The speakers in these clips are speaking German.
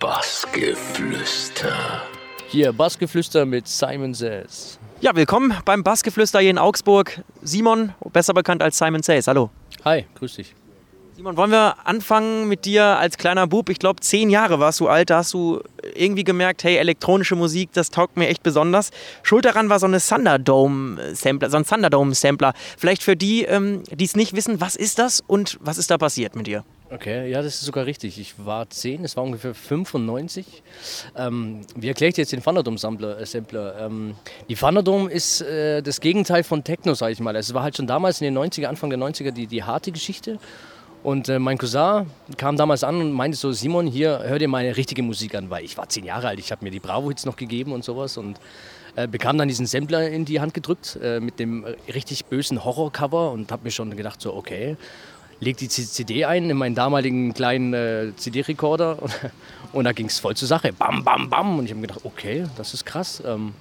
Bassgeflüster. Hier, Bassgeflüster mit Simon Says. Ja, willkommen beim Bassgeflüster hier in Augsburg. Simon, besser bekannt als Simon Says. Hallo. Hi, grüß dich. Simon, wollen wir anfangen mit dir als kleiner Bub? Ich glaube, zehn Jahre warst du alt. Da hast du irgendwie gemerkt, hey, elektronische Musik, das taugt mir echt besonders. Schuld daran war so eine Thunderdome-Sampler, so ein Thunderdome-Sampler. Vielleicht für die, ähm, die es nicht wissen, was ist das und was ist da passiert mit dir? Okay, ja, das ist sogar richtig. Ich war 10, es war ungefähr 95. Ähm, wie erkläre ich jetzt den Thunderdome-Sampler? Äh? Ähm, die Thunderdome ist äh, das Gegenteil von Techno, sage ich mal. Es war halt schon damals in den 90er, Anfang der 90er die, die harte Geschichte. Und äh, mein Cousin kam damals an und meinte so, Simon, hier, hör dir meine richtige Musik an, weil ich war zehn Jahre alt, ich habe mir die Bravo-Hits noch gegeben und sowas und äh, bekam dann diesen Sampler in die Hand gedrückt äh, mit dem richtig bösen Horror-Cover und habe mir schon gedacht so, okay, leg die CD ein in meinen damaligen kleinen äh, CD-Rekorder und, und, da ging es voll zur Sache. Bam, bam, bam. Und ich habe mir gedacht, okay, das ist krass. Ähm,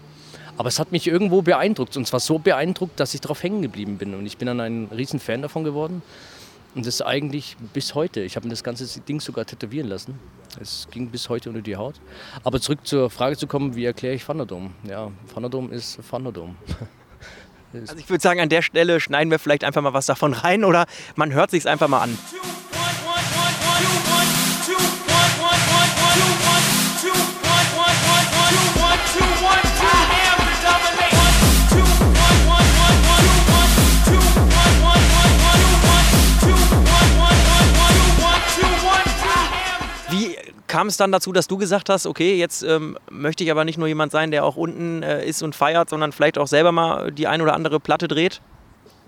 aber es hat mich irgendwo beeindruckt und zwar so beeindruckt, dass ich darauf hängen geblieben bin. Und ich bin dann ein riesen Fan davon geworden. Und das eigentlich bis heute. Ich habe mir das ganze Ding sogar tätowieren lassen. Es ging bis heute unter die Haut. Aber zurück zur Frage zu kommen, wie erkläre ich Thunderdome? Ja, Thunderdome ist Thunderdome. Also ich würde sagen, an der Stelle schneiden wir vielleicht einfach mal was davon rein oder man hört sich einfach mal an. Kam es dann dazu, dass du gesagt hast, okay, jetzt ähm, möchte ich aber nicht nur jemand sein, der auch unten äh, ist und feiert, sondern vielleicht auch selber mal die ein oder andere Platte dreht?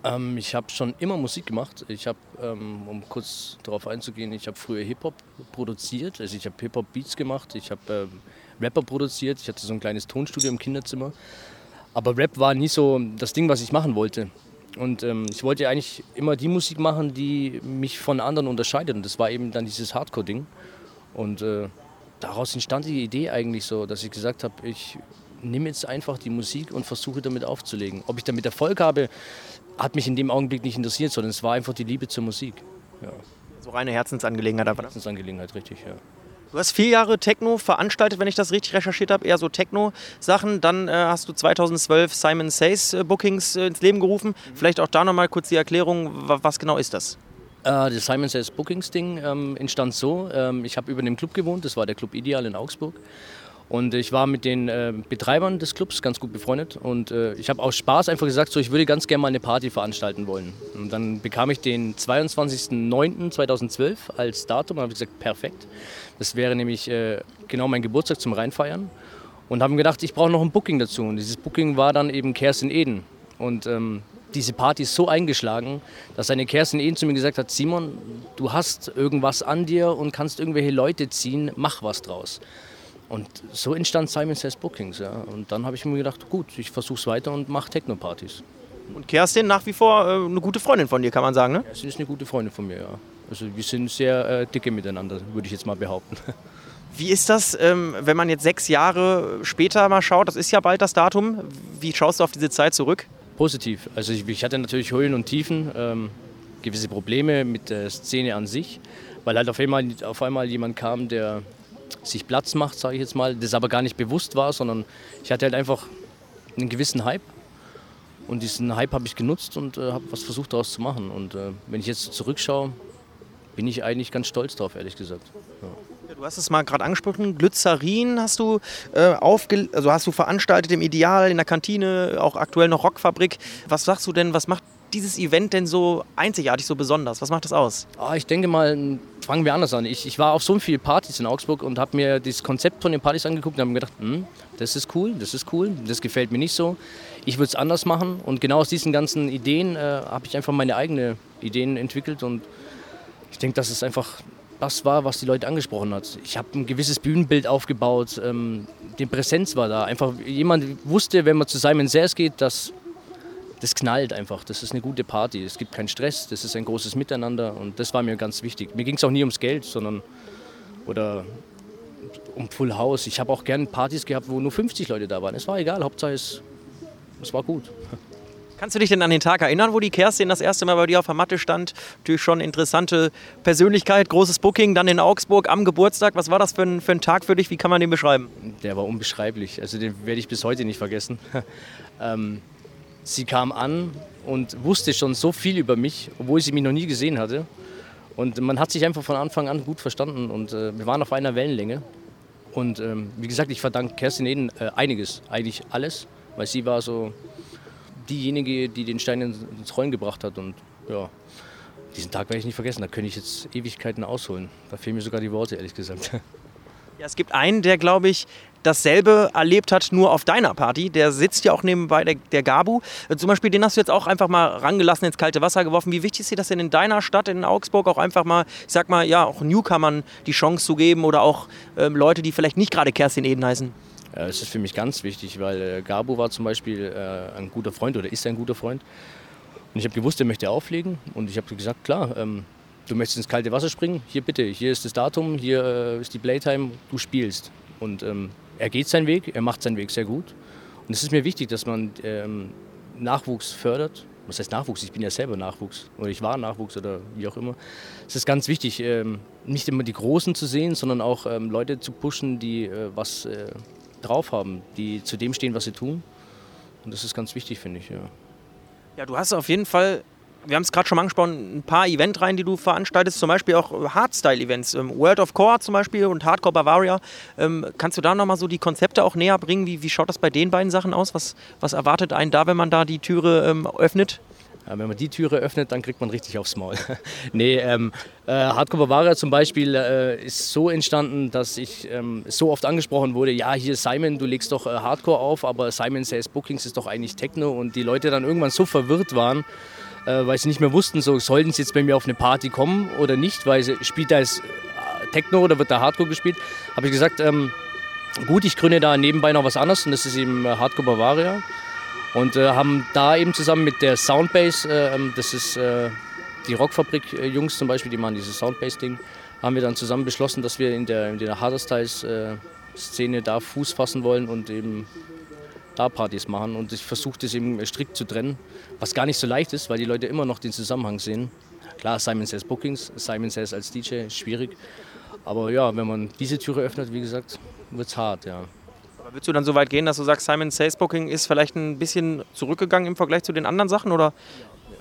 Ähm, ich habe schon immer Musik gemacht. Ich habe, ähm, um kurz darauf einzugehen, ich habe früher Hip-Hop produziert. Also ich habe Hip-Hop-Beats gemacht, ich habe ähm, Rapper produziert, ich hatte so ein kleines Tonstudio im Kinderzimmer. Aber Rap war nie so das Ding, was ich machen wollte. Und ähm, ich wollte eigentlich immer die Musik machen, die mich von anderen unterscheidet. Und das war eben dann dieses Hardcore-Ding. Und äh, daraus entstand die Idee eigentlich so, dass ich gesagt habe, ich nehme jetzt einfach die Musik und versuche damit aufzulegen. Ob ich damit Erfolg habe, hat mich in dem Augenblick nicht interessiert, sondern es war einfach die Liebe zur Musik. Ja. So reine Herzensangelegenheit aber. Herzensangelegenheit, richtig, ja. Du hast vier Jahre Techno veranstaltet, wenn ich das richtig recherchiert habe, eher so Techno-Sachen. Dann äh, hast du 2012 Simon Says äh, Bookings äh, ins Leben gerufen. Mhm. Vielleicht auch da nochmal kurz die Erklärung, was genau ist das? Äh, das Simon Says Bookings Ding ähm, entstand so. Ähm, ich habe über dem Club gewohnt, das war der Club Ideal in Augsburg. Und ich war mit den äh, Betreibern des Clubs ganz gut befreundet. Und äh, ich habe aus Spaß einfach gesagt, so, ich würde ganz gerne mal eine Party veranstalten wollen. Und dann bekam ich den 22.09.2012 als Datum und habe gesagt, perfekt. Das wäre nämlich äh, genau mein Geburtstag zum Reinfeiern. Und haben gedacht, ich brauche noch ein Booking dazu. Und dieses Booking war dann eben Kerstin Eden. Und ähm, diese Party ist so eingeschlagen, dass seine Kerstin eben zu mir gesagt hat, Simon, du hast irgendwas an dir und kannst irgendwelche Leute ziehen, mach was draus. Und so entstand Simon Says Bookings. Ja. Und dann habe ich mir gedacht, gut, ich versuche es weiter und mache Techno-Partys. Und Kerstin nach wie vor äh, eine gute Freundin von dir, kann man sagen, ne? Kerstin ist eine gute Freundin von mir, ja. Also wir sind sehr äh, dicke miteinander, würde ich jetzt mal behaupten. Wie ist das, ähm, wenn man jetzt sechs Jahre später mal schaut? Das ist ja bald das Datum. Wie schaust du auf diese Zeit zurück? Positiv. Also ich, ich hatte natürlich Höhen und Tiefen, ähm, gewisse Probleme mit der Szene an sich, weil halt auf einmal, auf einmal jemand kam, der sich Platz macht, sage ich jetzt mal, das aber gar nicht bewusst war, sondern ich hatte halt einfach einen gewissen Hype und diesen Hype habe ich genutzt und äh, habe was versucht daraus zu machen. Und äh, wenn ich jetzt zurückschaue, bin ich eigentlich ganz stolz drauf, ehrlich gesagt. Ja. Du hast es mal gerade angesprochen, Glycerin hast du äh, aufge also hast du veranstaltet im Ideal in der Kantine, auch aktuell noch Rockfabrik. Was sagst du denn, was macht dieses Event denn so einzigartig, so besonders? Was macht das aus? Ah, ich denke mal, fangen wir anders an. Ich, ich war auf so vielen Partys in Augsburg und habe mir das Konzept von den Partys angeguckt und habe mir gedacht, hm, das ist cool, das ist cool, das gefällt mir nicht so. Ich würde es anders machen und genau aus diesen ganzen Ideen äh, habe ich einfach meine eigenen Ideen entwickelt und ich denke, das ist einfach das war, was die Leute angesprochen hat. Ich habe ein gewisses Bühnenbild aufgebaut, ähm, die Präsenz war da. Einfach jemand wusste, wenn man zu Simon Says geht, dass das knallt einfach. Das ist eine gute Party. Es gibt keinen Stress, das ist ein großes Miteinander und das war mir ganz wichtig. Mir ging es auch nie ums Geld, sondern oder um Full House. Ich habe auch gerne Partys gehabt, wo nur 50 Leute da waren. Es war egal, Hauptsache es, es war gut. Kannst du dich denn an den Tag erinnern, wo die Kerstin das erste Mal bei dir auf der Matte stand? Natürlich schon interessante Persönlichkeit, großes Booking, dann in Augsburg am Geburtstag. Was war das für ein, für ein Tag für dich? Wie kann man den beschreiben? Der war unbeschreiblich. Also den werde ich bis heute nicht vergessen. ähm, sie kam an und wusste schon so viel über mich, obwohl sie mich noch nie gesehen hatte. Und man hat sich einfach von Anfang an gut verstanden und äh, wir waren auf einer Wellenlänge. Und ähm, wie gesagt, ich verdanke Kerstin Eden äh, einiges, eigentlich alles, weil sie war so diejenige, die den Stein ins Rollen gebracht hat. Und ja, diesen Tag werde ich nicht vergessen. Da könnte ich jetzt Ewigkeiten ausholen. Da fehlen mir sogar die Worte, ehrlich gesagt. Ja, es gibt einen, der, glaube ich, dasselbe erlebt hat, nur auf deiner Party. Der sitzt ja auch nebenbei, der, der Gabu. Äh, zum Beispiel, den hast du jetzt auch einfach mal rangelassen, ins kalte Wasser geworfen. Wie wichtig ist dir das denn in deiner Stadt, in Augsburg, auch einfach mal, ich sag mal, ja, auch Newcomern die Chance zu geben oder auch ähm, Leute, die vielleicht nicht gerade Kerstin Eden heißen? Ja, es ist für mich ganz wichtig, weil äh, Gabu war zum Beispiel äh, ein guter Freund oder ist ein guter Freund. Und ich habe gewusst, er möchte auflegen. Und ich habe gesagt, klar, ähm, du möchtest ins kalte Wasser springen, hier bitte, hier ist das Datum, hier äh, ist die Playtime, du spielst. Und ähm, er geht seinen Weg, er macht seinen Weg sehr gut. Und es ist mir wichtig, dass man ähm, Nachwuchs fördert. Was heißt Nachwuchs? Ich bin ja selber Nachwuchs oder ich war Nachwuchs oder wie auch immer. Es ist ganz wichtig, nicht immer die Großen zu sehen, sondern auch Leute zu pushen, die äh, was äh, drauf haben, die zu dem stehen, was sie tun. Und das ist ganz wichtig, finde ich. Ja. ja, du hast auf jeden Fall wir haben es gerade schon angesprochen, ein paar Eventreihen, die du veranstaltest, zum Beispiel auch Hardstyle-Events, ähm, World of Core zum Beispiel und Hardcore Bavaria. Ähm, kannst du da nochmal so die Konzepte auch näher bringen? Wie, wie schaut das bei den beiden Sachen aus? Was, was erwartet einen da, wenn man da die Türe ähm, öffnet? Ja, wenn man die Türe öffnet, dann kriegt man richtig aufs Maul. nee, ähm, äh, Hardcore Bavaria zum Beispiel äh, ist so entstanden, dass ich ähm, so oft angesprochen wurde, ja, hier Simon, du legst doch äh, Hardcore auf, aber Simon Says Bookings ist doch eigentlich Techno und die Leute dann irgendwann so verwirrt waren, äh, weil sie nicht mehr wussten, so sollten sie jetzt bei mir auf eine Party kommen oder nicht, weil sie spielt da jetzt äh, Techno oder wird da Hardcore gespielt, habe ich gesagt, ähm, gut, ich gründe da nebenbei noch was anderes und das ist eben äh, Hardcore Bavaria und äh, haben da eben zusammen mit der Soundbase, äh, ähm, das ist äh, die Rockfabrik-Jungs zum Beispiel, die machen dieses Soundbase-Ding, haben wir dann zusammen beschlossen, dass wir in der, in der Hardstyles-Szene da Fuß fassen wollen und eben da Partys machen. Und ich versuche das eben strikt zu trennen, was gar nicht so leicht ist, weil die Leute immer noch den Zusammenhang sehen. Klar, Simon Says Bookings, Simon Says als DJ schwierig. Aber ja, wenn man diese Türe öffnet, wie gesagt, wird es hart, ja. Aber würdest du dann so weit gehen, dass du sagst, Simon Says Booking ist vielleicht ein bisschen zurückgegangen im Vergleich zu den anderen Sachen, oder?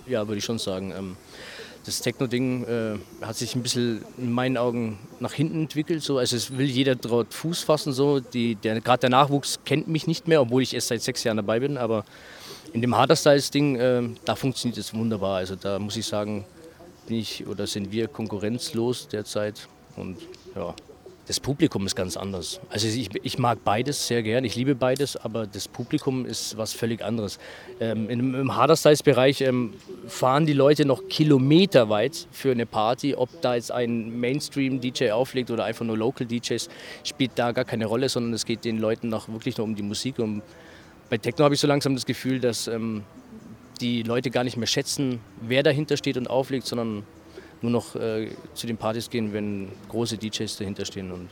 Ja, würde ich schon sagen. Ähm, das Techno-Ding äh, hat sich ein bisschen in meinen Augen nach hinten entwickelt. So. Also es will jeder dort Fuß fassen. So. der, Gerade der Nachwuchs kennt mich nicht mehr, obwohl ich erst seit sechs Jahren dabei bin. Aber in dem Harder-Styles-Ding, äh, da funktioniert es wunderbar. Also da muss ich sagen, bin ich oder sind wir konkurrenzlos derzeit. Und ja, das Publikum ist ganz anders. Also ich, ich, mag beides sehr gern, ich liebe beides, aber das Publikum ist was völlig anderes. Ähm, Im im Harder-Styles-Bereich ähm, fahren die Leute noch kilometerweit für eine Party. Ob da jetzt ein Mainstream-DJ auflegt oder einfach nur Local-DJs, spielt da gar keine Rolle, sondern es geht den Leuten noch wirklich nur um die Musik. Und bei Techno habe ich so langsam das Gefühl, dass ähm, die Leute gar nicht mehr schätzen, wer dahinter steht und auflegt, sondern nur noch äh, zu den Partys gehen, wenn große DJs dahinter stehen. Und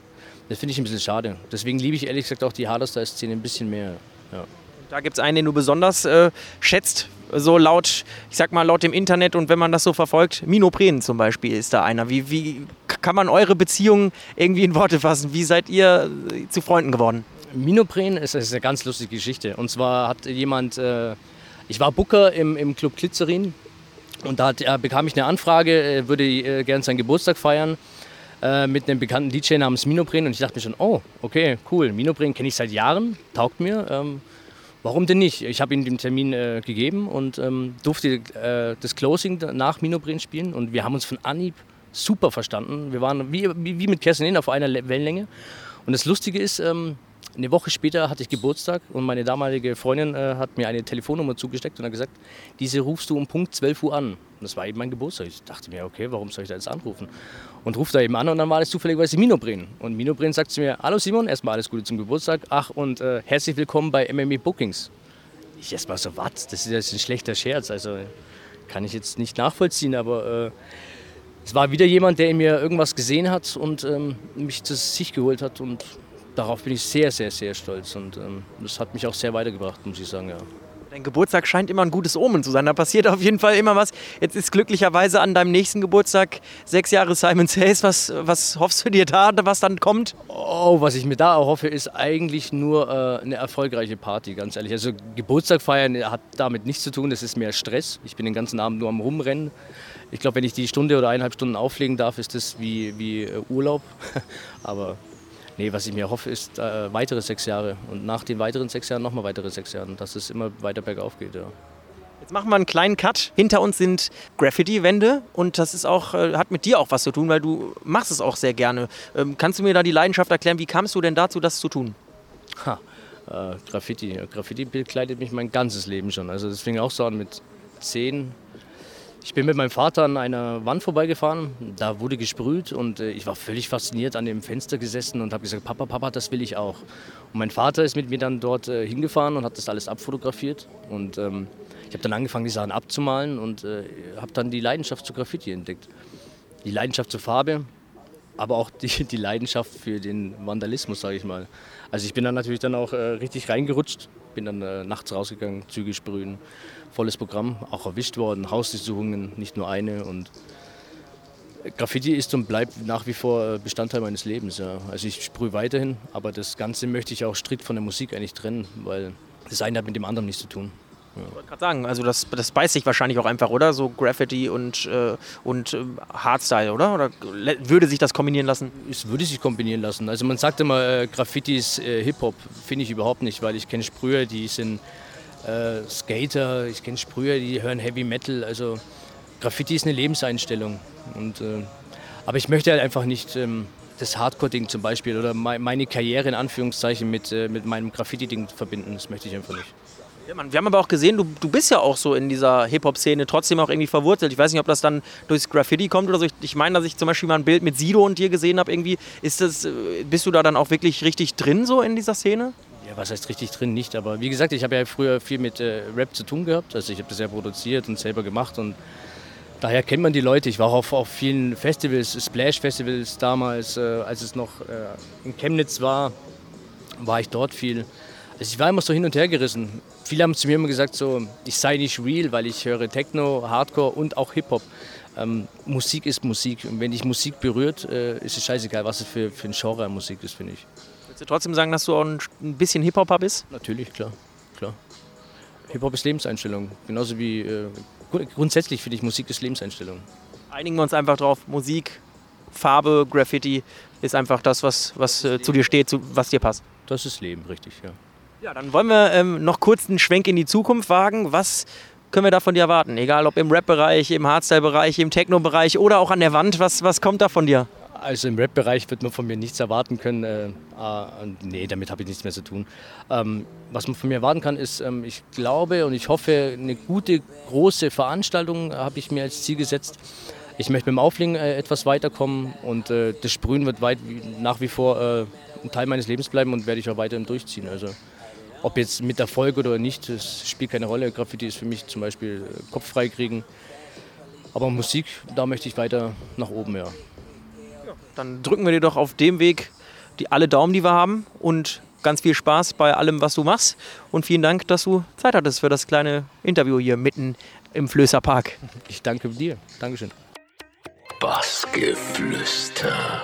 das finde ich ein bisschen schade. Deswegen liebe ich ehrlich gesagt auch die Hardstyle-Szene ein bisschen mehr. Ja. Da gibt es einen, den du besonders äh, schätzt, so laut, ich sag mal laut dem Internet und wenn man das so verfolgt. Mino Preen zum Beispiel ist da einer. Wie, wie kann man eure Beziehung irgendwie in Worte fassen? Wie seid ihr äh, zu Freunden geworden? Mino Preen ist, ist eine ganz lustige Geschichte. Und zwar hat jemand, äh, ich war Booker im, im Club Glitzerin und da hat, äh, bekam ich eine Anfrage, er würde äh, gerne seinen Geburtstag feiern äh, mit einem bekannten DJ namens Minobren. Und ich dachte mir schon, oh, okay, cool. Minobren kenne ich seit Jahren, taugt mir. Ähm, warum denn nicht? Ich habe ihm den Termin äh, gegeben und ähm, durfte äh, das Closing nach Minobren spielen. Und wir haben uns von Anhieb super verstanden. Wir waren wie, wie, wie mit Kerstin auf einer Wellenlänge. Und das Lustige ist, ähm, eine Woche später hatte ich Geburtstag und meine damalige Freundin äh, hat mir eine Telefonnummer zugesteckt und hat gesagt, diese rufst du um Punkt 12 Uhr an. Und das war eben mein Geburtstag. Ich dachte mir, okay, warum soll ich da jetzt anrufen? Und ruft da eben an und dann war das zufälligerweise Mino Bren. Und Mino Bren sagt zu mir, hallo Simon, erstmal alles Gute zum Geburtstag. Ach und äh, herzlich willkommen bei MME Bookings. Ich erstmal so, was? Das ist jetzt ein schlechter Scherz. Also kann ich jetzt nicht nachvollziehen, aber... Äh, es war wieder jemand, der in mir irgendwas gesehen hat und ähm, mich zu sich geholt hat und darauf bin ich sehr, sehr, sehr stolz und ähm, das hat mich auch sehr weitergebracht, muss ich sagen. Ja. Dein Geburtstag scheint immer ein gutes Omen zu sein. Da passiert auf jeden Fall immer was. Jetzt ist glücklicherweise an deinem nächsten Geburtstag sechs Jahre Simon Says. Was, was hoffst du dir da, was dann kommt? Oh, was ich mir da hoffe, ist eigentlich nur äh, eine erfolgreiche Party, ganz ehrlich. Also Geburtstag feiern hat damit nichts zu tun, das ist mehr Stress. Ich bin den ganzen Abend nur am Rumrennen. Ich glaube, wenn ich die Stunde oder eineinhalb Stunden auflegen darf, ist das wie, wie äh, Urlaub. Aber Nee, was ich mir hoffe, ist äh, weitere sechs Jahre und nach den weiteren sechs Jahren nochmal weitere sechs Jahre, dass es immer weiter bergauf geht. Ja. Jetzt machen wir einen kleinen Cut. Hinter uns sind Graffiti-Wände und das ist auch, äh, hat mit dir auch was zu tun, weil du machst es auch sehr gerne. Ähm, kannst du mir da die Leidenschaft erklären? Wie kamst du denn dazu, das zu tun? Ha, äh, Graffiti. Graffiti begleitet mich mein ganzes Leben schon. Also das fing auch so an mit zehn, ich bin mit meinem Vater an einer Wand vorbeigefahren, da wurde gesprüht und äh, ich war völlig fasziniert an dem Fenster gesessen und habe gesagt, Papa, Papa, das will ich auch. Und mein Vater ist mit mir dann dort äh, hingefahren und hat das alles abfotografiert und ähm, ich habe dann angefangen, die Sachen abzumalen und äh, habe dann die Leidenschaft zu Graffiti entdeckt. Die Leidenschaft zur Farbe, aber auch die, die Leidenschaft für den Vandalismus, sage ich mal. Also ich bin dann natürlich dann auch äh, richtig reingerutscht, bin dann äh, nachts rausgegangen, Züge sprühen, volles Programm, auch erwischt worden, Hausdurchsuchungen, nicht nur eine. Und Graffiti ist und bleibt nach wie vor Bestandteil meines Lebens. Ja. Also ich sprühe weiterhin, aber das Ganze möchte ich auch strikt von der Musik eigentlich trennen, weil das eine hat mit dem anderen nichts zu tun. Ja. Ich wollte gerade sagen, also das, das beißt sich wahrscheinlich auch einfach, oder? So Graffiti und, äh, und äh, Hardstyle, oder? Oder würde sich das kombinieren lassen? Es würde sich kombinieren lassen. Also man sagt immer, äh, Graffiti ist äh, Hip-Hop. Finde ich überhaupt nicht, weil ich kenne Sprüher, die sind äh, Skater, ich kenne Sprüher, die hören Heavy Metal. Also Graffiti ist eine Lebenseinstellung. Und, äh, aber ich möchte halt einfach nicht ähm, das Hardcore-Ding zum Beispiel oder meine Karriere in Anführungszeichen mit, äh, mit meinem Graffiti-Ding verbinden. Das möchte ich einfach nicht. Ja, Mann, wir haben aber auch gesehen, du, du bist ja auch so in dieser Hip-Hop-Szene trotzdem auch irgendwie verwurzelt. Ich weiß nicht, ob das dann durchs Graffiti kommt oder so. Ich, ich meine, dass ich zum Beispiel mal ein Bild mit Sido und dir gesehen habe. Irgendwie ist das, äh, bist du da dann auch wirklich richtig drin so in dieser Szene? Was heißt richtig drin? Nicht. Aber wie gesagt, ich habe ja früher viel mit äh, Rap zu tun gehabt. Also ich habe das ja produziert und selber gemacht und daher kennt man die Leute. Ich war auch auf, auf vielen Festivals, Splash-Festivals damals, äh, als es noch äh, in Chemnitz war, war ich dort viel. Also ich war immer so hin und her gerissen. Viele haben zu mir immer gesagt, so, ich sei nicht real, weil ich höre Techno, Hardcore und auch Hip-Hop. Ähm, Musik ist Musik und wenn dich Musik berührt, äh, ist es scheißegal, was es für, für ein Genre Musik ist, finde ich. Würdest du trotzdem sagen, dass du auch ein, ein bisschen Hip-Hopper bist? Natürlich, klar. klar. Hip-Hop ist Lebenseinstellung. Genauso wie äh, grundsätzlich finde ich Musik ist Lebenseinstellung. Einigen wir uns einfach drauf, Musik, Farbe, Graffiti ist einfach das, was, was äh, zu dir steht, zu, was dir passt. Das ist Leben, richtig, ja. Ja, dann wollen wir ähm, noch kurz einen Schwenk in die Zukunft wagen. Was können wir da von dir erwarten? Egal ob im Rap-Bereich, im Hardstyle-Bereich, im Techno-Bereich oder auch an der Wand. Was, was kommt da von dir? Also im Rap-Bereich wird man von mir nichts erwarten können. Äh, äh, nee, damit habe ich nichts mehr zu tun. Ähm, was man von mir erwarten kann, ist, ähm, ich glaube und ich hoffe, eine gute, große Veranstaltung habe ich mir als Ziel gesetzt. Ich möchte mit dem Auflegen äh, etwas weiterkommen und äh, das Sprühen wird weit, nach wie vor äh, ein Teil meines Lebens bleiben und werde ich auch weiterhin durchziehen. Also ob jetzt mit Erfolg oder nicht, das spielt keine Rolle. Graffiti ist für mich zum Beispiel äh, Kopf frei kriegen. Aber Musik, da möchte ich weiter nach oben, ja. Dann drücken wir dir doch auf dem Weg die, alle Daumen, die wir haben und ganz viel Spaß bei allem, was du machst. Und vielen Dank, dass du Zeit hattest für das kleine Interview hier mitten im Flößer Park. Ich danke dir. Dankeschön. Bassgeflüster.